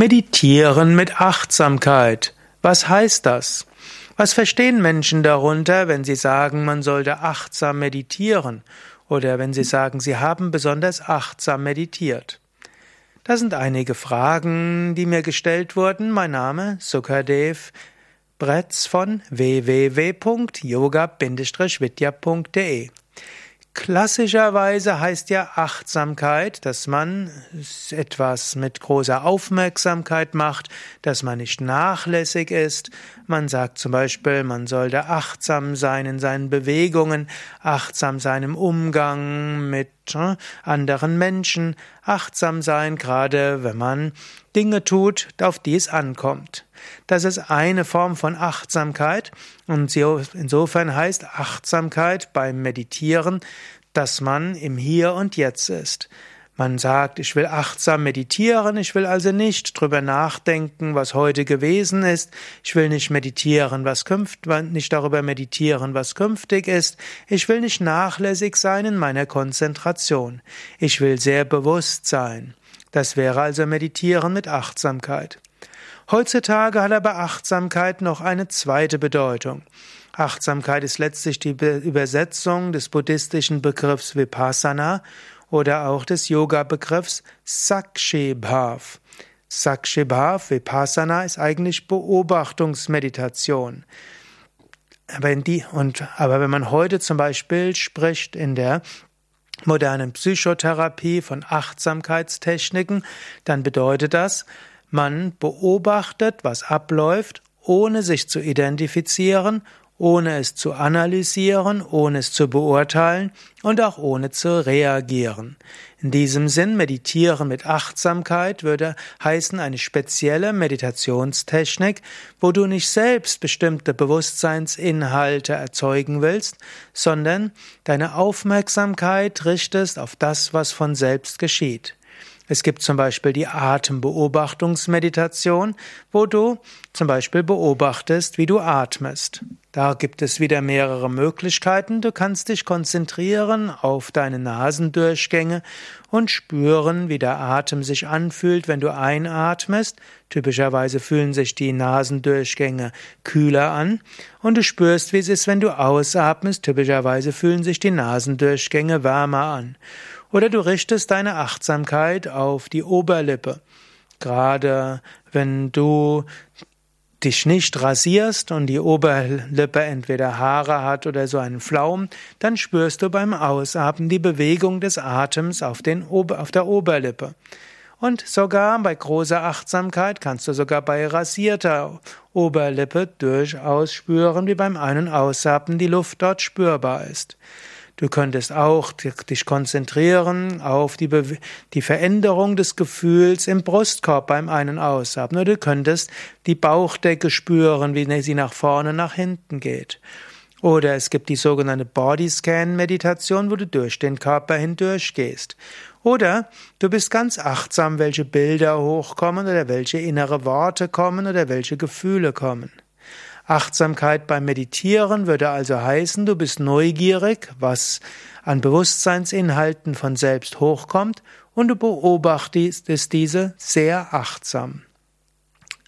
Meditieren mit Achtsamkeit. Was heißt das? Was verstehen Menschen darunter, wenn sie sagen, man sollte achtsam meditieren oder wenn sie sagen, sie haben besonders achtsam meditiert? Das sind einige Fragen, die mir gestellt wurden. Mein Name Sukadev Bretz von www.yoga-vidya.de Klassischerweise heißt ja Achtsamkeit, dass man etwas mit großer Aufmerksamkeit macht, dass man nicht nachlässig ist. Man sagt zum Beispiel, man sollte achtsam sein in seinen Bewegungen, achtsam sein im Umgang mit anderen Menschen, achtsam sein, gerade wenn man Dinge tut, auf die es ankommt. Das ist eine Form von Achtsamkeit und insofern heißt Achtsamkeit beim Meditieren, dass man im Hier und Jetzt ist. Man sagt, ich will achtsam meditieren, ich will also nicht drüber nachdenken, was heute gewesen ist, ich will nicht meditieren, was künft, nicht darüber meditieren, was künftig ist, ich will nicht nachlässig sein in meiner Konzentration, ich will sehr bewusst sein. Das wäre also Meditieren mit Achtsamkeit. Heutzutage hat aber Achtsamkeit noch eine zweite Bedeutung. Achtsamkeit ist letztlich die Übersetzung des buddhistischen Begriffs Vipassana oder auch des Yoga-Begriffs Sakshibhav. Sakshibhav, Vipassana, ist eigentlich Beobachtungsmeditation. Aber, die, und, aber wenn man heute zum Beispiel spricht in der modernen Psychotherapie von Achtsamkeitstechniken, dann bedeutet das, man beobachtet, was abläuft, ohne sich zu identifizieren, ohne es zu analysieren, ohne es zu beurteilen und auch ohne zu reagieren. In diesem Sinn meditieren mit Achtsamkeit würde heißen eine spezielle Meditationstechnik, wo du nicht selbst bestimmte Bewusstseinsinhalte erzeugen willst, sondern deine Aufmerksamkeit richtest auf das, was von selbst geschieht. Es gibt zum Beispiel die Atembeobachtungsmeditation, wo du zum Beispiel beobachtest, wie du atmest. Da gibt es wieder mehrere Möglichkeiten. Du kannst dich konzentrieren auf deine Nasendurchgänge und spüren, wie der Atem sich anfühlt, wenn du einatmest. Typischerweise fühlen sich die Nasendurchgänge kühler an. Und du spürst, wie es ist, wenn du ausatmest. Typischerweise fühlen sich die Nasendurchgänge wärmer an. Oder du richtest deine Achtsamkeit auf die Oberlippe. Gerade wenn du dich nicht rasierst und die Oberlippe entweder Haare hat oder so einen Flaum, dann spürst du beim Ausatmen die Bewegung des Atems auf, den, auf der Oberlippe. Und sogar bei großer Achtsamkeit kannst du sogar bei rasierter Oberlippe durchaus spüren, wie beim Ein- und Ausatmen die Luft dort spürbar ist. Du könntest auch dich konzentrieren auf die, die Veränderung des Gefühls im Brustkorb beim Ein- und. Oder du könntest die Bauchdecke spüren, wie sie nach vorne, nach hinten geht. Oder es gibt die sogenannte Bodyscan-Meditation, wo du durch den Körper hindurch gehst. Oder du bist ganz achtsam, welche Bilder hochkommen oder welche innere Worte kommen oder welche Gefühle kommen. Achtsamkeit beim Meditieren würde also heißen, du bist neugierig, was an Bewusstseinsinhalten von selbst hochkommt und du beobachtest diese sehr achtsam.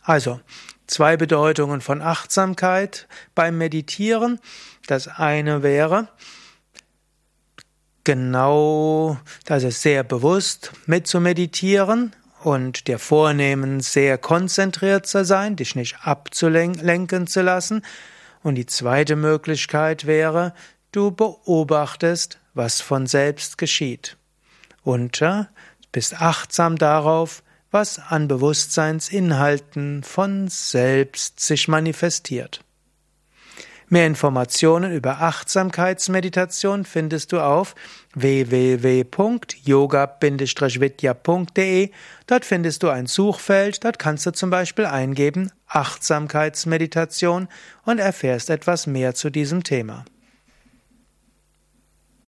Also, zwei Bedeutungen von Achtsamkeit beim Meditieren. Das eine wäre, genau, das ist sehr bewusst mit zu meditieren und dir vornehmen, sehr konzentriert zu sein, dich nicht abzulenken zu lassen. Und die zweite Möglichkeit wäre, du beobachtest, was von selbst geschieht. Und äh, bist achtsam darauf, was an Bewusstseinsinhalten von selbst sich manifestiert. Mehr Informationen über Achtsamkeitsmeditation findest du auf www.yoga-vidya.de. Dort findest du ein Suchfeld, dort kannst du zum Beispiel eingeben Achtsamkeitsmeditation und erfährst etwas mehr zu diesem Thema.